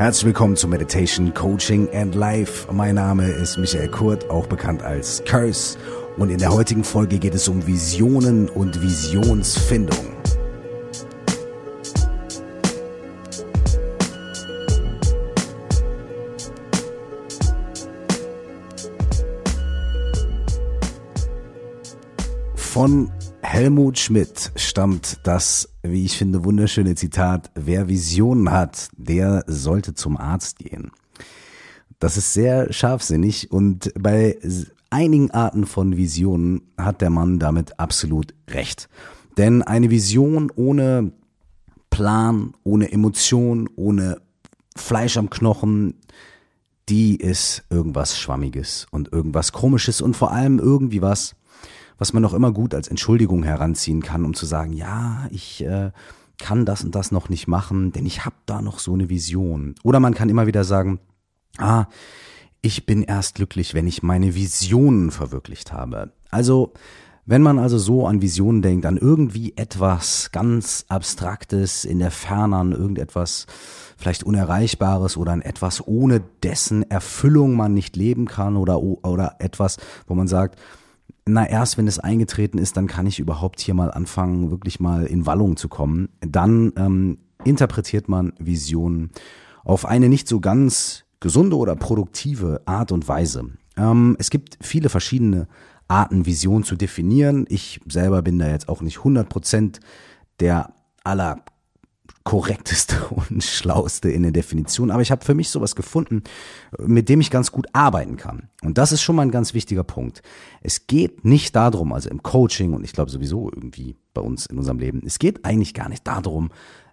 Herzlich willkommen zu Meditation, Coaching and Life. Mein Name ist Michael Kurt, auch bekannt als Curse. Und in der heutigen Folge geht es um Visionen und Visionsfindung. Von Helmut Schmidt stammt das, wie ich finde, wunderschöne Zitat, wer Visionen hat, der sollte zum Arzt gehen. Das ist sehr scharfsinnig und bei einigen Arten von Visionen hat der Mann damit absolut recht. Denn eine Vision ohne Plan, ohne Emotion, ohne Fleisch am Knochen, die ist irgendwas Schwammiges und irgendwas Komisches und vor allem irgendwie was, was man noch immer gut als Entschuldigung heranziehen kann, um zu sagen, ja, ich äh, kann das und das noch nicht machen, denn ich habe da noch so eine Vision. Oder man kann immer wieder sagen, ah, ich bin erst glücklich, wenn ich meine Visionen verwirklicht habe. Also, wenn man also so an Visionen denkt, an irgendwie etwas ganz Abstraktes in der Ferne, an irgendetwas vielleicht Unerreichbares oder an etwas, ohne dessen Erfüllung man nicht leben kann oder, oder etwas, wo man sagt, na, erst wenn es eingetreten ist, dann kann ich überhaupt hier mal anfangen, wirklich mal in Wallung zu kommen. Dann ähm, interpretiert man Visionen auf eine nicht so ganz gesunde oder produktive Art und Weise. Ähm, es gibt viele verschiedene Arten, Vision zu definieren. Ich selber bin da jetzt auch nicht 100% der aller korrekteste und schlauste in der Definition, aber ich habe für mich sowas gefunden, mit dem ich ganz gut arbeiten kann. Und das ist schon mal ein ganz wichtiger Punkt. Es geht nicht darum, also im Coaching und ich glaube sowieso irgendwie bei uns in unserem Leben, es geht eigentlich gar nicht darum,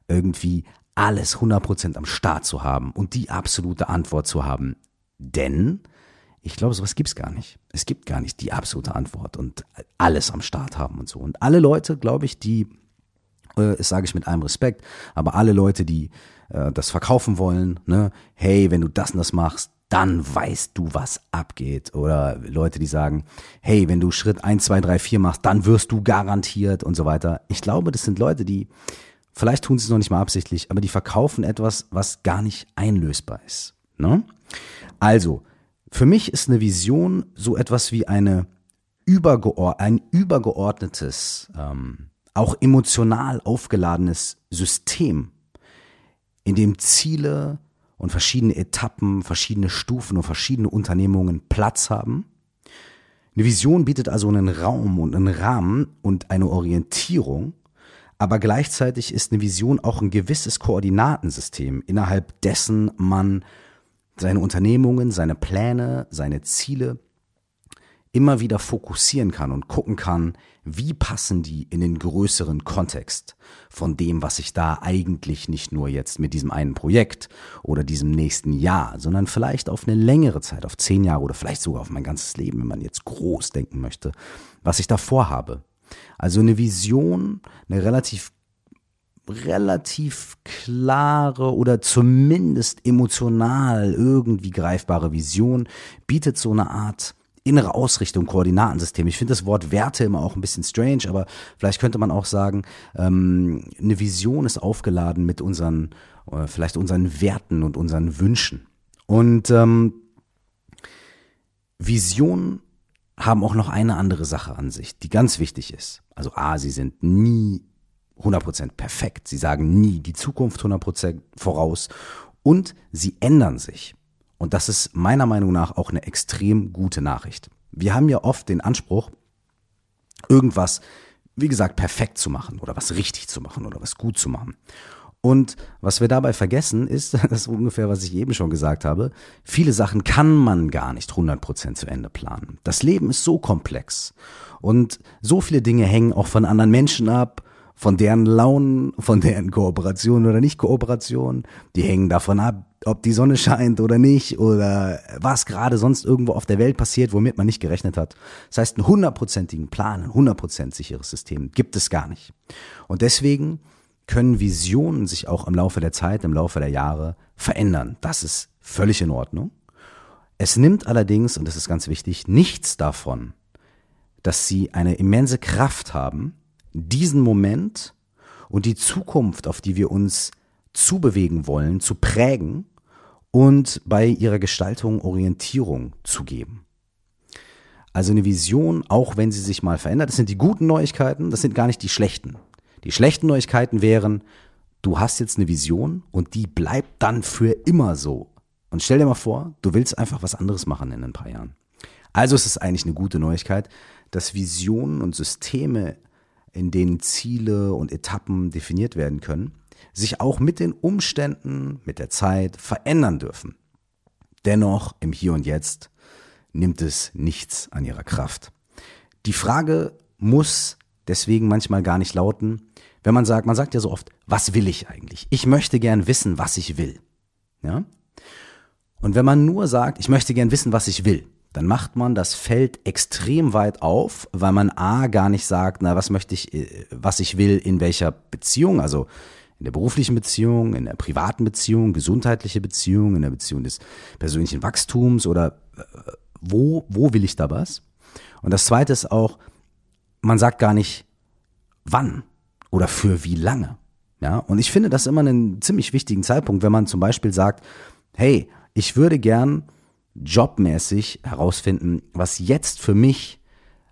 irgendwie alles 100% am Start zu haben und die absolute Antwort zu haben. Denn ich glaube, sowas gibt's gar nicht. Es gibt gar nicht die absolute Antwort und alles am Start haben und so. Und alle Leute, glaube ich, die das sage ich mit allem Respekt, aber alle Leute, die äh, das verkaufen wollen, ne, hey, wenn du das und das machst, dann weißt du, was abgeht. Oder Leute, die sagen, hey, wenn du Schritt 1, 2, 3, 4 machst, dann wirst du garantiert und so weiter. Ich glaube, das sind Leute, die, vielleicht tun sie es noch nicht mal absichtlich, aber die verkaufen etwas, was gar nicht einlösbar ist. Ne? Also, für mich ist eine Vision so etwas wie eine übergeord ein übergeordnetes ähm, auch emotional aufgeladenes System, in dem Ziele und verschiedene Etappen, verschiedene Stufen und verschiedene Unternehmungen Platz haben. Eine Vision bietet also einen Raum und einen Rahmen und eine Orientierung, aber gleichzeitig ist eine Vision auch ein gewisses Koordinatensystem, innerhalb dessen man seine Unternehmungen, seine Pläne, seine Ziele immer wieder fokussieren kann und gucken kann, wie passen die in den größeren Kontext von dem, was ich da eigentlich nicht nur jetzt mit diesem einen Projekt oder diesem nächsten Jahr, sondern vielleicht auf eine längere Zeit, auf zehn Jahre oder vielleicht sogar auf mein ganzes Leben, wenn man jetzt groß denken möchte, was ich da vorhabe. Also eine Vision, eine relativ relativ klare oder zumindest emotional irgendwie greifbare Vision bietet so eine Art innere Ausrichtung, Koordinatensystem. Ich finde das Wort Werte immer auch ein bisschen strange, aber vielleicht könnte man auch sagen, ähm, eine Vision ist aufgeladen mit unseren, äh, vielleicht unseren Werten und unseren Wünschen. Und ähm, Visionen haben auch noch eine andere Sache an sich, die ganz wichtig ist. Also A, sie sind nie 100% perfekt. Sie sagen nie die Zukunft 100% voraus und sie ändern sich. Und das ist meiner Meinung nach auch eine extrem gute Nachricht. Wir haben ja oft den Anspruch, irgendwas, wie gesagt, perfekt zu machen oder was richtig zu machen oder was gut zu machen. Und was wir dabei vergessen, ist, das ist ungefähr, was ich eben schon gesagt habe, viele Sachen kann man gar nicht 100% zu Ende planen. Das Leben ist so komplex und so viele Dinge hängen auch von anderen Menschen ab von deren Launen, von deren Kooperation oder nicht Kooperation. Die hängen davon ab, ob die Sonne scheint oder nicht oder was gerade sonst irgendwo auf der Welt passiert, womit man nicht gerechnet hat. Das heißt, einen hundertprozentigen Plan, ein hundertprozent sicheres System gibt es gar nicht. Und deswegen können Visionen sich auch im Laufe der Zeit, im Laufe der Jahre verändern. Das ist völlig in Ordnung. Es nimmt allerdings, und das ist ganz wichtig, nichts davon, dass sie eine immense Kraft haben, diesen Moment und die Zukunft, auf die wir uns zubewegen wollen, zu prägen und bei ihrer Gestaltung Orientierung zu geben. Also eine Vision, auch wenn sie sich mal verändert, das sind die guten Neuigkeiten, das sind gar nicht die schlechten. Die schlechten Neuigkeiten wären, du hast jetzt eine Vision und die bleibt dann für immer so. Und stell dir mal vor, du willst einfach was anderes machen in ein paar Jahren. Also ist es eigentlich eine gute Neuigkeit, dass Visionen und Systeme, in denen Ziele und Etappen definiert werden können, sich auch mit den Umständen, mit der Zeit verändern dürfen. Dennoch im Hier und Jetzt nimmt es nichts an ihrer Kraft. Die Frage muss deswegen manchmal gar nicht lauten, wenn man sagt, man sagt ja so oft, was will ich eigentlich? Ich möchte gern wissen, was ich will. Ja? Und wenn man nur sagt, ich möchte gern wissen, was ich will, dann macht man das Feld extrem weit auf, weil man A gar nicht sagt, na, was möchte ich, äh, was ich will, in welcher Beziehung, also in der beruflichen Beziehung, in der privaten Beziehung, gesundheitliche Beziehung, in der Beziehung des persönlichen Wachstums oder äh, wo, wo will ich da was? Und das zweite ist auch, man sagt gar nicht, wann oder für wie lange. Ja, und ich finde das immer einen ziemlich wichtigen Zeitpunkt, wenn man zum Beispiel sagt, hey, ich würde gern jobmäßig herausfinden, was jetzt für mich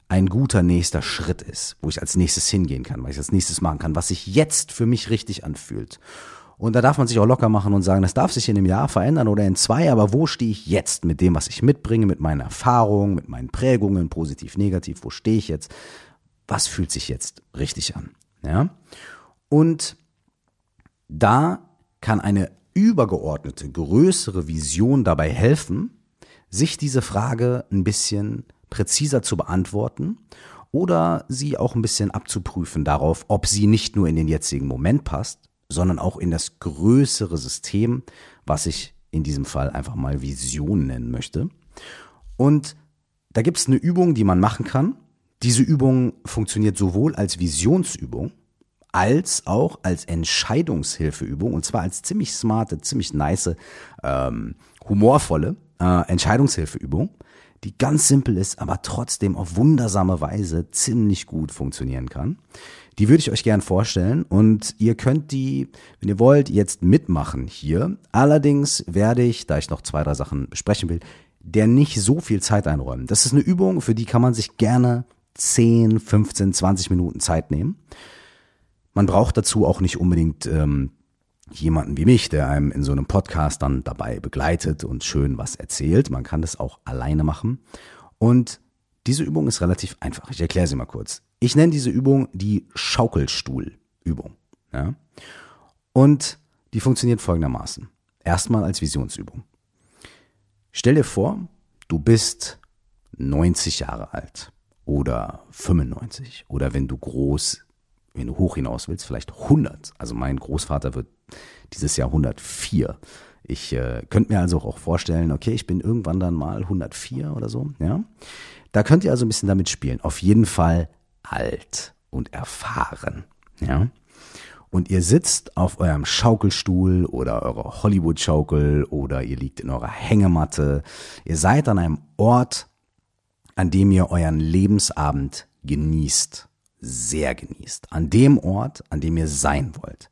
ein guter nächster Schritt ist, wo ich als nächstes hingehen kann, was ich als nächstes machen kann, was sich jetzt für mich richtig anfühlt. Und da darf man sich auch locker machen und sagen, das darf sich in einem Jahr verändern oder in zwei, aber wo stehe ich jetzt mit dem, was ich mitbringe, mit meinen Erfahrungen, mit meinen Prägungen, positiv, negativ, wo stehe ich jetzt? Was fühlt sich jetzt richtig an? Ja? Und da kann eine übergeordnete, größere Vision dabei helfen, sich diese Frage ein bisschen präziser zu beantworten oder sie auch ein bisschen abzuprüfen darauf, ob sie nicht nur in den jetzigen Moment passt, sondern auch in das größere System, was ich in diesem Fall einfach mal Vision nennen möchte. Und da gibt es eine Übung, die man machen kann. Diese Übung funktioniert sowohl als Visionsübung als auch als Entscheidungshilfeübung und zwar als ziemlich smarte, ziemlich nice, ähm, humorvolle äh, Entscheidungshilfeübung, die ganz simpel ist, aber trotzdem auf wundersame Weise ziemlich gut funktionieren kann. Die würde ich euch gern vorstellen und ihr könnt die, wenn ihr wollt, jetzt mitmachen hier. Allerdings werde ich, da ich noch zwei, drei Sachen besprechen will, der nicht so viel Zeit einräumen. Das ist eine Übung, für die kann man sich gerne 10, 15, 20 Minuten Zeit nehmen. Man braucht dazu auch nicht unbedingt ähm, jemanden wie mich, der einem in so einem Podcast dann dabei begleitet und schön was erzählt. Man kann das auch alleine machen. Und diese Übung ist relativ einfach. Ich erkläre sie mal kurz. Ich nenne diese Übung die Schaukelstuhlübung. Ja? Und die funktioniert folgendermaßen. Erstmal als Visionsübung. Stell dir vor, du bist 90 Jahre alt oder 95 oder wenn du groß, wenn du hoch hinaus willst, vielleicht 100. Also mein Großvater wird dieses Jahr 104. Ich äh, könnte mir also auch vorstellen, okay, ich bin irgendwann dann mal 104 oder so, ja. Da könnt ihr also ein bisschen damit spielen. Auf jeden Fall alt und erfahren. Ja? Und ihr sitzt auf eurem Schaukelstuhl oder eurer Hollywood-Schaukel oder ihr liegt in eurer Hängematte. Ihr seid an einem Ort, an dem ihr euren Lebensabend genießt. Sehr genießt. An dem Ort, an dem ihr sein wollt.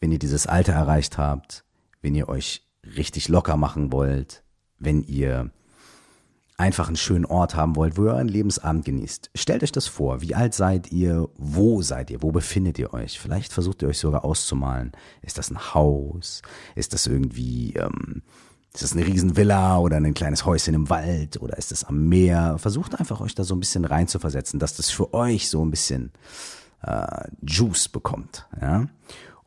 Wenn ihr dieses Alter erreicht habt, wenn ihr euch richtig locker machen wollt, wenn ihr einfach einen schönen Ort haben wollt, wo ihr euren Lebensabend genießt. Stellt euch das vor. Wie alt seid ihr? Wo seid ihr? Wo befindet ihr euch? Vielleicht versucht ihr euch sogar auszumalen. Ist das ein Haus? Ist das irgendwie, ähm, ist das eine Riesenvilla oder ein kleines Häuschen im Wald oder ist das am Meer? Versucht einfach euch da so ein bisschen rein zu versetzen, dass das für euch so ein bisschen äh, Juice bekommt. Ja?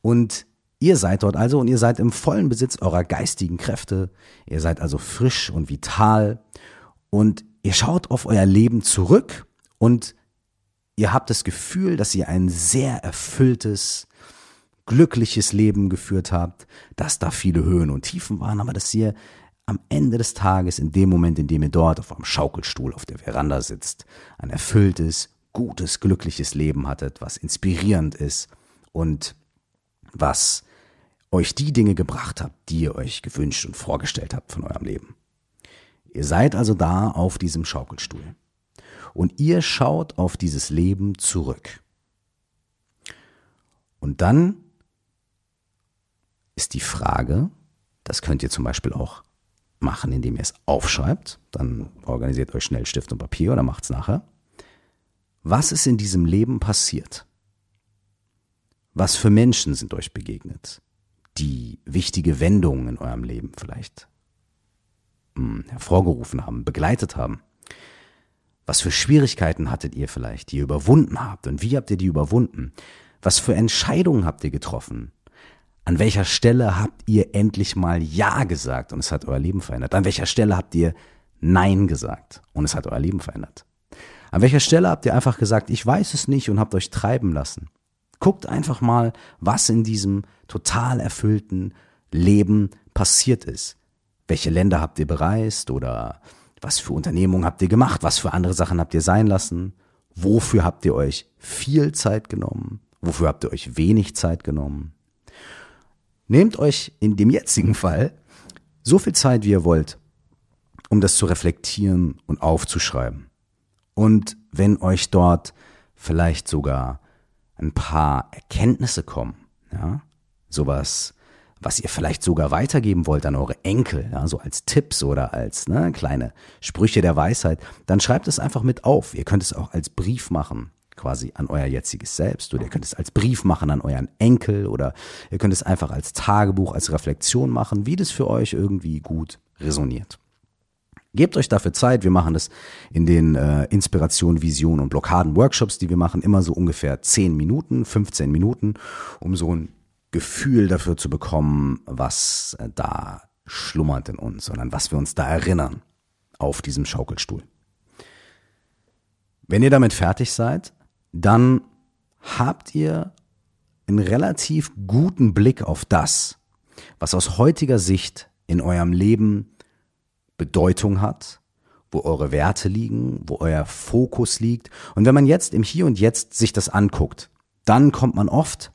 Und Ihr seid dort also und ihr seid im vollen Besitz eurer geistigen Kräfte. Ihr seid also frisch und vital und ihr schaut auf euer Leben zurück und ihr habt das Gefühl, dass ihr ein sehr erfülltes, glückliches Leben geführt habt, dass da viele Höhen und Tiefen waren, aber dass ihr am Ende des Tages, in dem Moment, in dem ihr dort auf eurem Schaukelstuhl auf der Veranda sitzt, ein erfülltes, gutes, glückliches Leben hattet, was inspirierend ist und was euch die Dinge gebracht hat, die ihr euch gewünscht und vorgestellt habt von eurem Leben. Ihr seid also da auf diesem Schaukelstuhl. Und ihr schaut auf dieses Leben zurück. Und dann ist die Frage, Das könnt ihr zum Beispiel auch machen, indem ihr es aufschreibt. Dann organisiert euch schnell Stift und Papier oder macht es nachher. Was ist in diesem Leben passiert? Was für Menschen sind euch begegnet, die wichtige Wendungen in eurem Leben vielleicht hm, hervorgerufen haben, begleitet haben? Was für Schwierigkeiten hattet ihr vielleicht, die ihr überwunden habt und wie habt ihr die überwunden? Was für Entscheidungen habt ihr getroffen? An welcher Stelle habt ihr endlich mal Ja gesagt und es hat euer Leben verändert? An welcher Stelle habt ihr Nein gesagt und es hat euer Leben verändert? An welcher Stelle habt ihr einfach gesagt, ich weiß es nicht und habt euch treiben lassen? Guckt einfach mal, was in diesem total erfüllten Leben passiert ist. Welche Länder habt ihr bereist oder was für Unternehmungen habt ihr gemacht? Was für andere Sachen habt ihr sein lassen? Wofür habt ihr euch viel Zeit genommen? Wofür habt ihr euch wenig Zeit genommen? Nehmt euch in dem jetzigen Fall so viel Zeit, wie ihr wollt, um das zu reflektieren und aufzuschreiben. Und wenn euch dort vielleicht sogar ein paar Erkenntnisse kommen, ja, sowas was ihr vielleicht sogar weitergeben wollt an eure Enkel, ja, so als Tipps oder als ne, kleine Sprüche der Weisheit, dann schreibt es einfach mit auf. Ihr könnt es auch als Brief machen, quasi an euer jetziges Selbst oder ihr könnt es als Brief machen an euren Enkel oder ihr könnt es einfach als Tagebuch, als Reflexion machen, wie das für euch irgendwie gut resoniert. Gebt euch dafür Zeit. Wir machen das in den äh, Inspiration, Vision und Blockaden Workshops, die wir machen, immer so ungefähr 10 Minuten, 15 Minuten, um so ein Gefühl dafür zu bekommen, was äh, da schlummert in uns, sondern was wir uns da erinnern auf diesem Schaukelstuhl. Wenn ihr damit fertig seid, dann habt ihr einen relativ guten Blick auf das, was aus heutiger Sicht in eurem Leben Bedeutung hat, wo eure Werte liegen, wo euer Fokus liegt. Und wenn man jetzt im Hier und Jetzt sich das anguckt, dann kommt man oft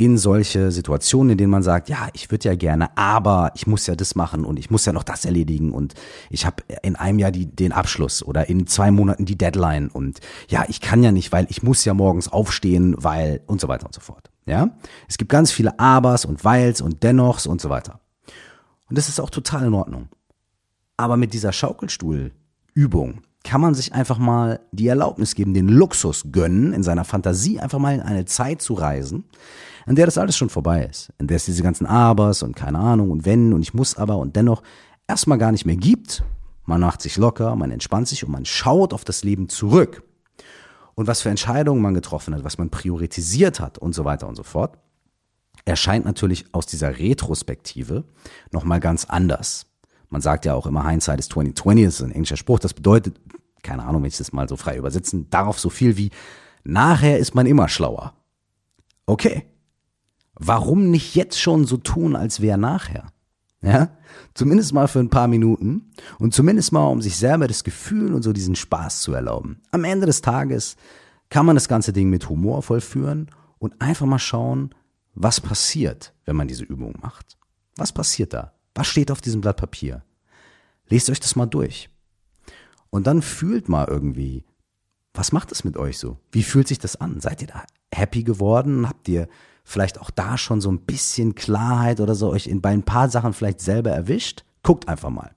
in solche Situationen, in denen man sagt, ja, ich würde ja gerne, aber ich muss ja das machen und ich muss ja noch das erledigen und ich habe in einem Jahr die, den Abschluss oder in zwei Monaten die Deadline und ja, ich kann ja nicht, weil ich muss ja morgens aufstehen, weil und so weiter und so fort. Ja, es gibt ganz viele Abers und Weils und Dennochs und so weiter. Und das ist auch total in Ordnung. Aber mit dieser Schaukelstuhlübung kann man sich einfach mal die Erlaubnis geben, den Luxus gönnen, in seiner Fantasie einfach mal in eine Zeit zu reisen, in der das alles schon vorbei ist, in der es diese ganzen Abers und keine Ahnung und wenn und ich muss aber und dennoch erstmal gar nicht mehr gibt. Man macht sich locker, man entspannt sich und man schaut auf das Leben zurück. Und was für Entscheidungen man getroffen hat, was man priorisiert hat und so weiter und so fort, erscheint natürlich aus dieser Retrospektive nochmal ganz anders. Man sagt ja auch immer, Hindsight is 2020, das ist ein englischer Spruch, das bedeutet, keine Ahnung, wenn ich das mal so frei übersetzen, darauf so viel wie, nachher ist man immer schlauer. Okay, warum nicht jetzt schon so tun, als wäre nachher? Ja, zumindest mal für ein paar Minuten und zumindest mal, um sich selber das Gefühl und so diesen Spaß zu erlauben. Am Ende des Tages kann man das ganze Ding mit Humor vollführen und einfach mal schauen, was passiert, wenn man diese Übung macht. Was passiert da? Was steht auf diesem Blatt Papier? Lest euch das mal durch. Und dann fühlt mal irgendwie, was macht es mit euch so? Wie fühlt sich das an? Seid ihr da happy geworden? Habt ihr vielleicht auch da schon so ein bisschen Klarheit oder so euch in, bei ein paar Sachen vielleicht selber erwischt? Guckt einfach mal.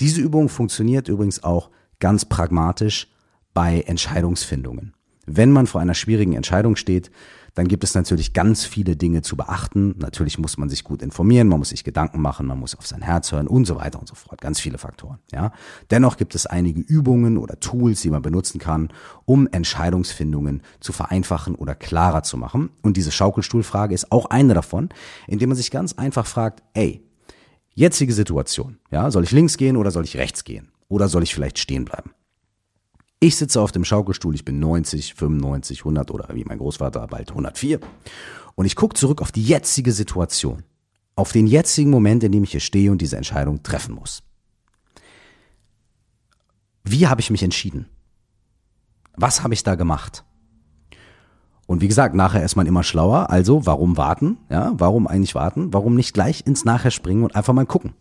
Diese Übung funktioniert übrigens auch ganz pragmatisch bei Entscheidungsfindungen. Wenn man vor einer schwierigen Entscheidung steht, dann gibt es natürlich ganz viele Dinge zu beachten. Natürlich muss man sich gut informieren, man muss sich Gedanken machen, man muss auf sein Herz hören und so weiter und so fort. Ganz viele Faktoren. Ja. Dennoch gibt es einige Übungen oder Tools, die man benutzen kann, um Entscheidungsfindungen zu vereinfachen oder klarer zu machen. Und diese Schaukelstuhlfrage ist auch eine davon, indem man sich ganz einfach fragt, ey, jetzige Situation, ja, soll ich links gehen oder soll ich rechts gehen? Oder soll ich vielleicht stehen bleiben? Ich sitze auf dem Schaukelstuhl, ich bin 90, 95, 100 oder wie mein Großvater bald 104. Und ich gucke zurück auf die jetzige Situation, auf den jetzigen Moment, in dem ich hier stehe und diese Entscheidung treffen muss. Wie habe ich mich entschieden? Was habe ich da gemacht? Und wie gesagt, nachher ist man immer schlauer. Also, warum warten? Ja, warum eigentlich warten? Warum nicht gleich ins Nachher springen und einfach mal gucken?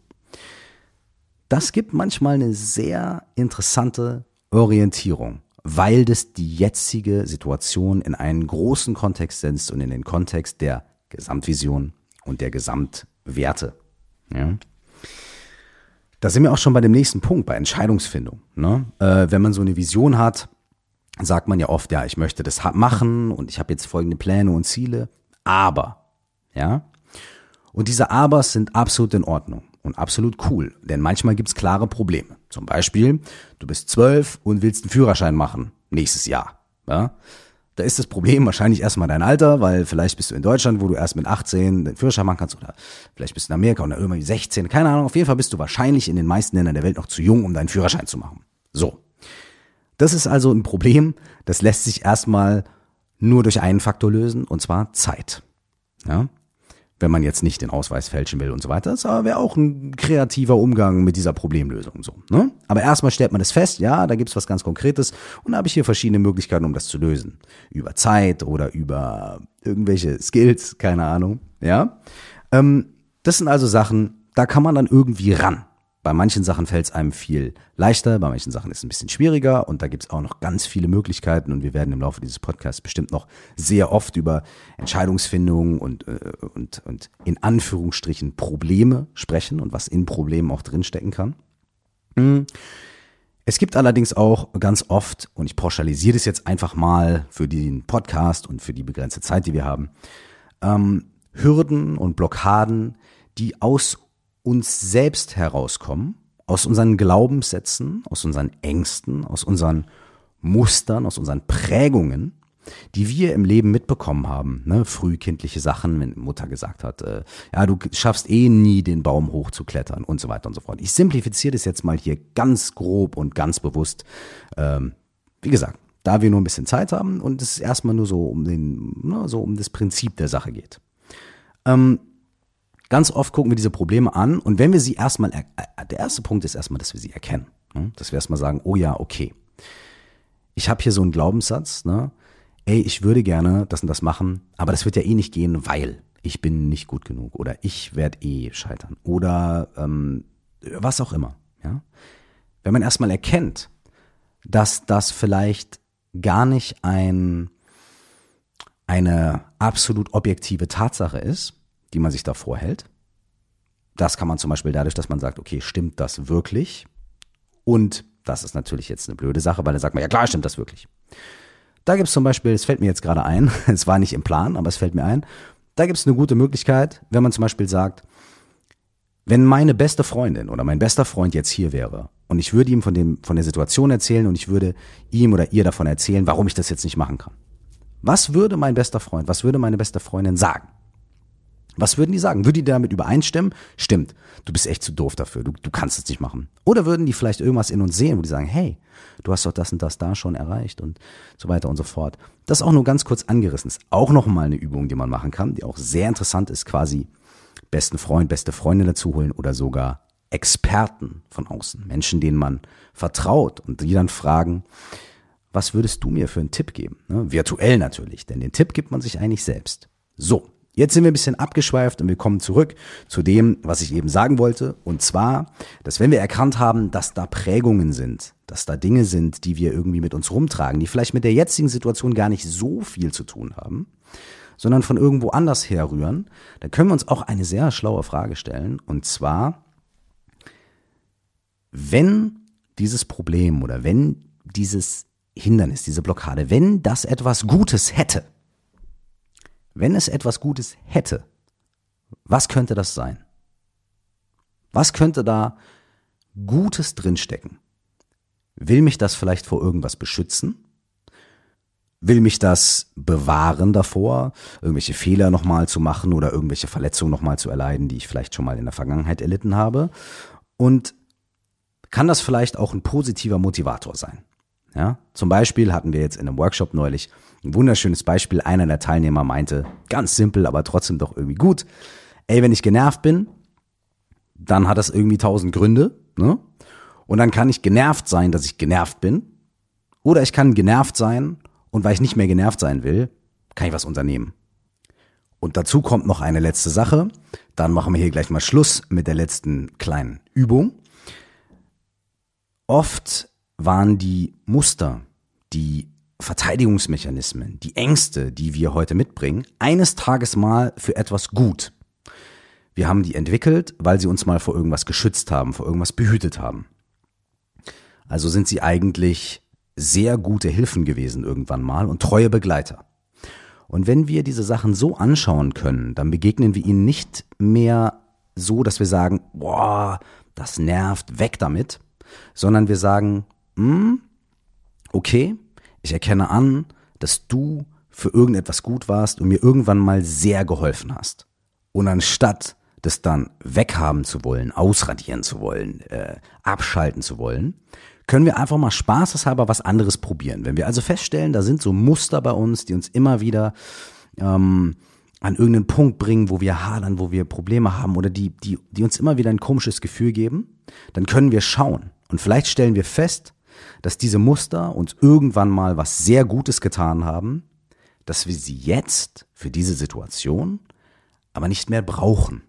Das gibt manchmal eine sehr interessante Orientierung, weil das die jetzige Situation in einen großen Kontext setzt und in den Kontext der Gesamtvision und der Gesamtwerte Ja. Da sind wir auch schon bei dem nächsten Punkt, bei Entscheidungsfindung. Ne? Äh, wenn man so eine Vision hat, sagt man ja oft, ja, ich möchte das machen und ich habe jetzt folgende Pläne und Ziele, aber, ja. Und diese Abers sind absolut in Ordnung und absolut cool, denn manchmal gibt's klare Probleme. Zum Beispiel, du bist zwölf und willst einen Führerschein machen nächstes Jahr. Ja? Da ist das Problem wahrscheinlich erstmal dein Alter, weil vielleicht bist du in Deutschland, wo du erst mit 18 den Führerschein machen kannst oder vielleicht bist du in Amerika oder irgendwie 16, keine Ahnung. Auf jeden Fall bist du wahrscheinlich in den meisten Ländern der Welt noch zu jung, um deinen Führerschein zu machen. So. Das ist also ein Problem, das lässt sich erstmal nur durch einen Faktor lösen, und zwar Zeit. Ja? Wenn man jetzt nicht den Ausweis fälschen will und so weiter, das wäre auch ein kreativer Umgang mit dieser Problemlösung. So, ne? Aber erstmal stellt man das fest, ja, da gibt's was ganz Konkretes und da habe ich hier verschiedene Möglichkeiten, um das zu lösen. Über Zeit oder über irgendwelche Skills, keine Ahnung. Ja, ähm, Das sind also Sachen, da kann man dann irgendwie ran. Bei manchen Sachen fällt es einem viel leichter, bei manchen Sachen ist es ein bisschen schwieriger und da gibt es auch noch ganz viele Möglichkeiten und wir werden im Laufe dieses Podcasts bestimmt noch sehr oft über Entscheidungsfindung und, äh, und, und in Anführungsstrichen Probleme sprechen und was in Problemen auch drinstecken kann. Hm. Es gibt allerdings auch ganz oft, und ich pauschalisiere das jetzt einfach mal für den Podcast und für die begrenzte Zeit, die wir haben, ähm, Hürden und Blockaden, die aus uns selbst herauskommen, aus unseren Glaubenssätzen, aus unseren Ängsten, aus unseren Mustern, aus unseren Prägungen, die wir im Leben mitbekommen haben, ne, frühkindliche Sachen, wenn Mutter gesagt hat, äh, ja, du schaffst eh nie den Baum hochzuklettern und so weiter und so fort. Ich simplifiziere das jetzt mal hier ganz grob und ganz bewusst. Ähm, wie gesagt, da wir nur ein bisschen Zeit haben und es erstmal nur so um den, ne, so um das Prinzip der Sache geht. Ähm, Ganz oft gucken wir diese Probleme an und wenn wir sie erstmal, äh, der erste Punkt ist erstmal, dass wir sie erkennen. Ne? Dass wir erstmal sagen, oh ja, okay. Ich habe hier so einen Glaubenssatz, ne? ey, ich würde gerne das und das machen, aber das wird ja eh nicht gehen, weil ich bin nicht gut genug oder ich werde eh scheitern oder ähm, was auch immer. Ja? Wenn man erstmal erkennt, dass das vielleicht gar nicht ein, eine absolut objektive Tatsache ist, die man sich da vorhält. Das kann man zum Beispiel dadurch, dass man sagt, okay, stimmt das wirklich? Und das ist natürlich jetzt eine blöde Sache, weil dann sagt man, ja klar, stimmt das wirklich. Da gibt es zum Beispiel, es fällt mir jetzt gerade ein, es war nicht im Plan, aber es fällt mir ein, da gibt es eine gute Möglichkeit, wenn man zum Beispiel sagt, wenn meine beste Freundin oder mein bester Freund jetzt hier wäre und ich würde ihm von, dem, von der Situation erzählen und ich würde ihm oder ihr davon erzählen, warum ich das jetzt nicht machen kann. Was würde mein bester Freund, was würde meine beste Freundin sagen? Was würden die sagen? Würden die damit übereinstimmen? Stimmt, du bist echt zu doof dafür, du, du kannst es nicht machen. Oder würden die vielleicht irgendwas in uns sehen, wo die sagen, hey, du hast doch das und das da schon erreicht und so weiter und so fort. Das auch nur ganz kurz angerissen ist. Auch nochmal eine Übung, die man machen kann, die auch sehr interessant ist, quasi besten Freund, beste Freundin dazu holen oder sogar Experten von außen, Menschen, denen man vertraut und die dann fragen, was würdest du mir für einen Tipp geben? Ne? Virtuell natürlich, denn den Tipp gibt man sich eigentlich selbst. So, Jetzt sind wir ein bisschen abgeschweift und wir kommen zurück zu dem, was ich eben sagen wollte. Und zwar, dass wenn wir erkannt haben, dass da Prägungen sind, dass da Dinge sind, die wir irgendwie mit uns rumtragen, die vielleicht mit der jetzigen Situation gar nicht so viel zu tun haben, sondern von irgendwo anders herrühren, dann können wir uns auch eine sehr schlaue Frage stellen. Und zwar, wenn dieses Problem oder wenn dieses Hindernis, diese Blockade, wenn das etwas Gutes hätte, wenn es etwas Gutes hätte, was könnte das sein? Was könnte da Gutes drinstecken? Will mich das vielleicht vor irgendwas beschützen? Will mich das bewahren davor, irgendwelche Fehler nochmal zu machen oder irgendwelche Verletzungen nochmal zu erleiden, die ich vielleicht schon mal in der Vergangenheit erlitten habe? Und kann das vielleicht auch ein positiver Motivator sein? Ja, zum Beispiel hatten wir jetzt in einem Workshop neulich ein wunderschönes Beispiel. Einer der Teilnehmer meinte, ganz simpel, aber trotzdem doch irgendwie gut. Ey, wenn ich genervt bin, dann hat das irgendwie tausend Gründe, ne? Und dann kann ich genervt sein, dass ich genervt bin. Oder ich kann genervt sein und weil ich nicht mehr genervt sein will, kann ich was unternehmen. Und dazu kommt noch eine letzte Sache. Dann machen wir hier gleich mal Schluss mit der letzten kleinen Übung. Oft waren die Muster, die Verteidigungsmechanismen, die Ängste, die wir heute mitbringen, eines Tages mal für etwas gut. Wir haben die entwickelt, weil sie uns mal vor irgendwas geschützt haben, vor irgendwas behütet haben. Also sind sie eigentlich sehr gute Hilfen gewesen irgendwann mal und treue Begleiter. Und wenn wir diese Sachen so anschauen können, dann begegnen wir ihnen nicht mehr so, dass wir sagen, boah, das nervt, weg damit, sondern wir sagen, hm, okay, ich erkenne an, dass du für irgendetwas gut warst und mir irgendwann mal sehr geholfen hast. Und anstatt das dann weghaben zu wollen, ausradieren zu wollen, äh, abschalten zu wollen, können wir einfach mal spaßeshalber was anderes probieren. Wenn wir also feststellen, da sind so Muster bei uns, die uns immer wieder ähm, an irgendeinen Punkt bringen, wo wir hadern, wo wir Probleme haben oder die, die, die uns immer wieder ein komisches Gefühl geben, dann können wir schauen. Und vielleicht stellen wir fest, dass diese Muster uns irgendwann mal was sehr Gutes getan haben, dass wir sie jetzt für diese Situation aber nicht mehr brauchen.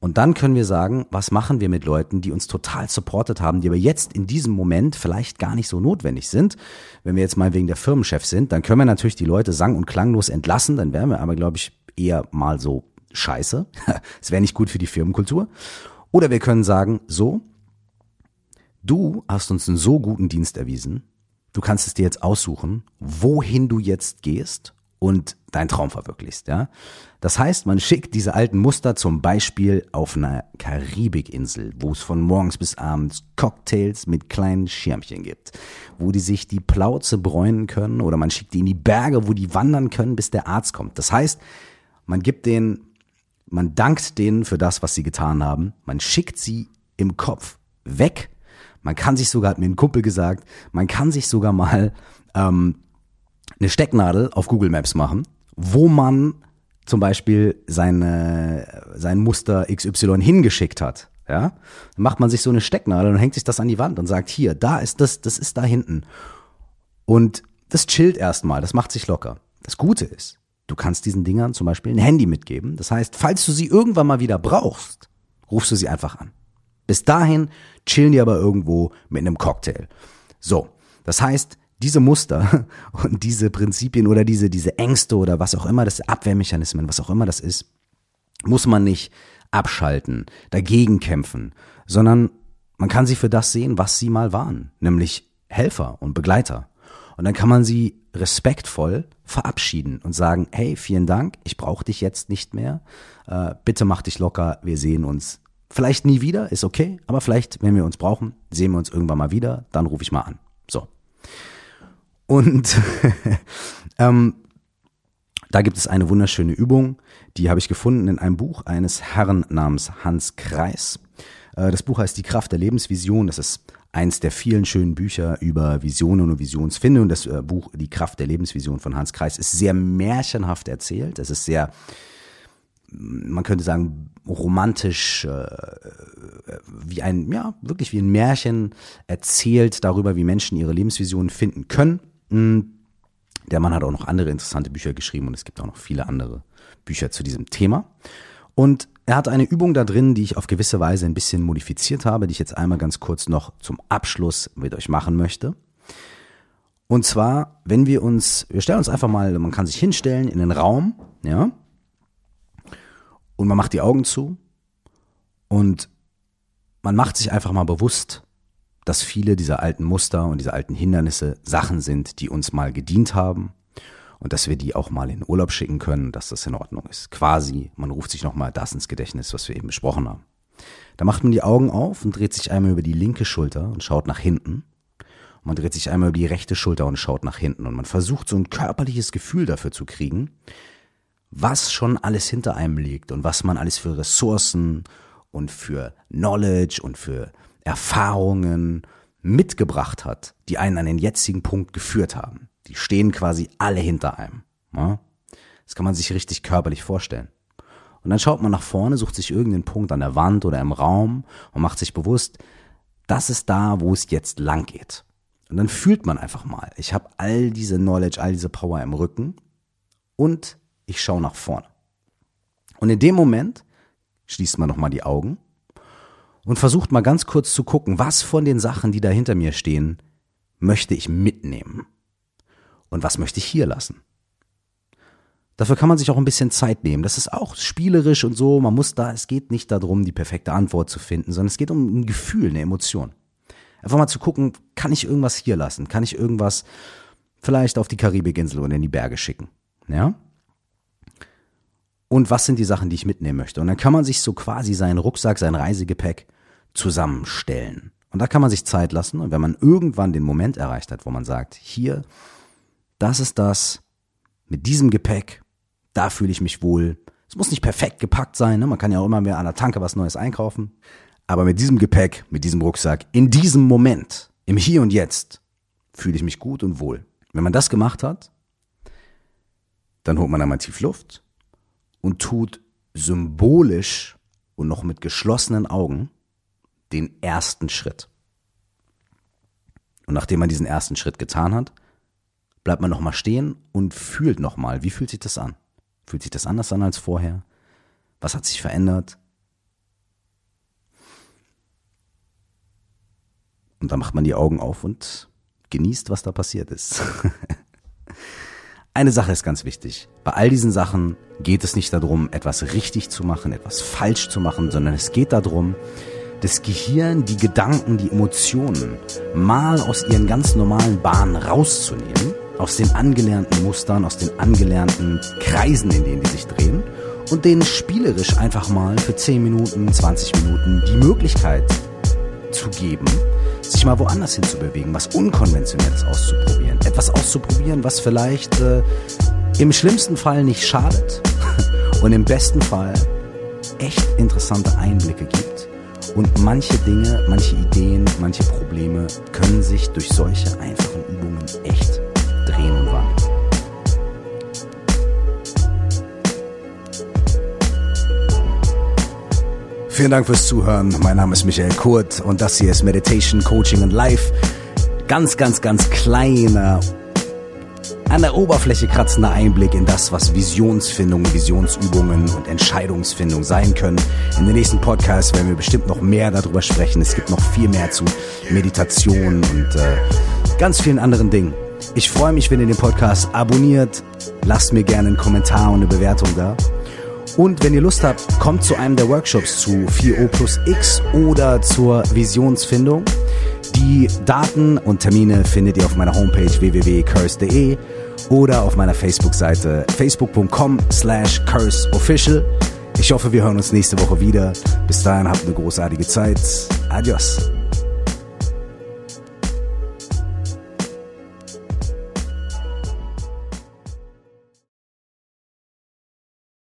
Und dann können wir sagen, was machen wir mit Leuten, die uns total supportet haben, die aber jetzt in diesem Moment vielleicht gar nicht so notwendig sind. Wenn wir jetzt mal wegen der Firmenchef sind, dann können wir natürlich die Leute sang- und klanglos entlassen, dann wären wir aber, glaube ich, eher mal so scheiße. Es wäre nicht gut für die Firmenkultur. Oder wir können sagen, so, du hast uns einen so guten Dienst erwiesen, du kannst es dir jetzt aussuchen, wohin du jetzt gehst und deinen Traum verwirklichst, ja. Das heißt, man schickt diese alten Muster zum Beispiel auf einer Karibikinsel, wo es von morgens bis abends Cocktails mit kleinen Schirmchen gibt, wo die sich die Plauze bräunen können oder man schickt die in die Berge, wo die wandern können, bis der Arzt kommt. Das heißt, man gibt denen, man dankt denen für das, was sie getan haben, man schickt sie im Kopf weg. Man kann sich sogar, hat mir ein Kumpel gesagt, man kann sich sogar mal ähm, eine Stecknadel auf Google Maps machen, wo man zum Beispiel seine, sein Muster XY hingeschickt hat. Ja, dann macht man sich so eine Stecknadel und hängt sich das an die Wand und sagt, hier, da ist das, das ist da hinten. Und das chillt erstmal, das macht sich locker. Das Gute ist, du kannst diesen Dingern zum Beispiel ein Handy mitgeben. Das heißt, falls du sie irgendwann mal wieder brauchst, rufst du sie einfach an. Bis dahin chillen die aber irgendwo mit einem Cocktail. So, das heißt, diese Muster und diese Prinzipien oder diese, diese Ängste oder was auch immer, das Abwehrmechanismen, was auch immer das ist, muss man nicht abschalten, dagegen kämpfen, sondern man kann sie für das sehen, was sie mal waren, nämlich Helfer und Begleiter. Und dann kann man sie respektvoll verabschieden und sagen, hey, vielen Dank, ich brauche dich jetzt nicht mehr, äh, bitte mach dich locker, wir sehen uns vielleicht nie wieder, ist okay, aber vielleicht, wenn wir uns brauchen, sehen wir uns irgendwann mal wieder, dann rufe ich mal an. So. Und ähm, da gibt es eine wunderschöne Übung, die habe ich gefunden in einem Buch eines Herrn namens Hans Kreis. Äh, das Buch heißt Die Kraft der Lebensvision. Das ist eins der vielen schönen Bücher über Visionen und Visionsfindung. Das äh, Buch Die Kraft der Lebensvision von Hans Kreis ist sehr märchenhaft erzählt. Es ist sehr, man könnte sagen, romantisch, äh, wie ein, ja, wirklich wie ein Märchen erzählt darüber, wie Menschen ihre Lebensvisionen finden können. Hm, der Mann hat auch noch andere interessante Bücher geschrieben und es gibt auch noch viele andere Bücher zu diesem Thema. Und er hat eine Übung da drin, die ich auf gewisse Weise ein bisschen modifiziert habe, die ich jetzt einmal ganz kurz noch zum Abschluss mit euch machen möchte. Und zwar, wenn wir uns, wir stellen uns einfach mal, man kann sich hinstellen in den Raum, ja, und man macht die Augen zu und man macht sich einfach mal bewusst, dass viele dieser alten Muster und dieser alten Hindernisse Sachen sind, die uns mal gedient haben und dass wir die auch mal in Urlaub schicken können, dass das in Ordnung ist. Quasi, man ruft sich nochmal das ins Gedächtnis, was wir eben besprochen haben. Da macht man die Augen auf und dreht sich einmal über die linke Schulter und schaut nach hinten. Und man dreht sich einmal über die rechte Schulter und schaut nach hinten. Und man versucht so ein körperliches Gefühl dafür zu kriegen, was schon alles hinter einem liegt und was man alles für Ressourcen und für Knowledge und für Erfahrungen mitgebracht hat, die einen an den jetzigen Punkt geführt haben. Die stehen quasi alle hinter einem. Ja? Das kann man sich richtig körperlich vorstellen. Und dann schaut man nach vorne, sucht sich irgendeinen Punkt an der Wand oder im Raum und macht sich bewusst, das ist da, wo es jetzt lang geht. Und dann fühlt man einfach mal, ich habe all diese Knowledge, all diese Power im Rücken und ich schaue nach vorne. Und in dem Moment schließt man nochmal die Augen und versucht mal ganz kurz zu gucken, was von den Sachen, die da hinter mir stehen, möchte ich mitnehmen und was möchte ich hier lassen. Dafür kann man sich auch ein bisschen Zeit nehmen. Das ist auch spielerisch und so. Man muss da, es geht nicht darum, die perfekte Antwort zu finden, sondern es geht um ein Gefühl, eine Emotion. Einfach mal zu gucken, kann ich irgendwas hier lassen? Kann ich irgendwas vielleicht auf die Karibikinsel oder in die Berge schicken? Ja? Und was sind die Sachen, die ich mitnehmen möchte? Und dann kann man sich so quasi seinen Rucksack, sein Reisegepäck zusammenstellen. Und da kann man sich Zeit lassen. Und wenn man irgendwann den Moment erreicht hat, wo man sagt, hier, das ist das, mit diesem Gepäck da fühle ich mich wohl. Es muss nicht perfekt gepackt sein, ne? man kann ja auch immer mehr an der Tanke was Neues einkaufen. Aber mit diesem Gepäck, mit diesem Rucksack, in diesem Moment, im Hier und Jetzt, fühle ich mich gut und wohl. Wenn man das gemacht hat, dann holt man einmal tief Luft und tut symbolisch und noch mit geschlossenen Augen den ersten Schritt. Und nachdem man diesen ersten Schritt getan hat, bleibt man nochmal stehen und fühlt nochmal, wie fühlt sich das an? Fühlt sich das anders an als vorher? Was hat sich verändert? Und dann macht man die Augen auf und genießt, was da passiert ist. Eine Sache ist ganz wichtig. Bei all diesen Sachen geht es nicht darum, etwas richtig zu machen, etwas falsch zu machen, sondern es geht darum, das Gehirn, die Gedanken, die Emotionen mal aus ihren ganz normalen Bahnen rauszunehmen aus den angelernten Mustern, aus den angelernten Kreisen, in denen die sich drehen und denen spielerisch einfach mal für 10 Minuten, 20 Minuten die Möglichkeit zu geben, sich mal woanders hin zu bewegen, was Unkonventionelles auszuprobieren. Etwas auszuprobieren, was vielleicht äh, im schlimmsten Fall nicht schadet und im besten Fall echt interessante Einblicke gibt. Und manche Dinge, manche Ideen, manche Probleme können sich durch solche einfachen Übungen echt Vielen Dank fürs Zuhören. Mein Name ist Michael Kurt und das hier ist Meditation, Coaching und Life. Ganz, ganz, ganz kleiner, an der Oberfläche kratzender Einblick in das, was Visionsfindung, Visionsübungen und Entscheidungsfindung sein können. In den nächsten Podcasts werden wir bestimmt noch mehr darüber sprechen. Es gibt noch viel mehr zu Meditation und äh, ganz vielen anderen Dingen. Ich freue mich, wenn ihr den Podcast abonniert. Lasst mir gerne einen Kommentar und eine Bewertung da. Und wenn ihr Lust habt, kommt zu einem der Workshops zu 4O plus X oder zur Visionsfindung. Die Daten und Termine findet ihr auf meiner Homepage www.curse.de oder auf meiner Facebook-Seite facebook.com slash curseofficial. Ich hoffe, wir hören uns nächste Woche wieder. Bis dahin habt eine großartige Zeit. Adios.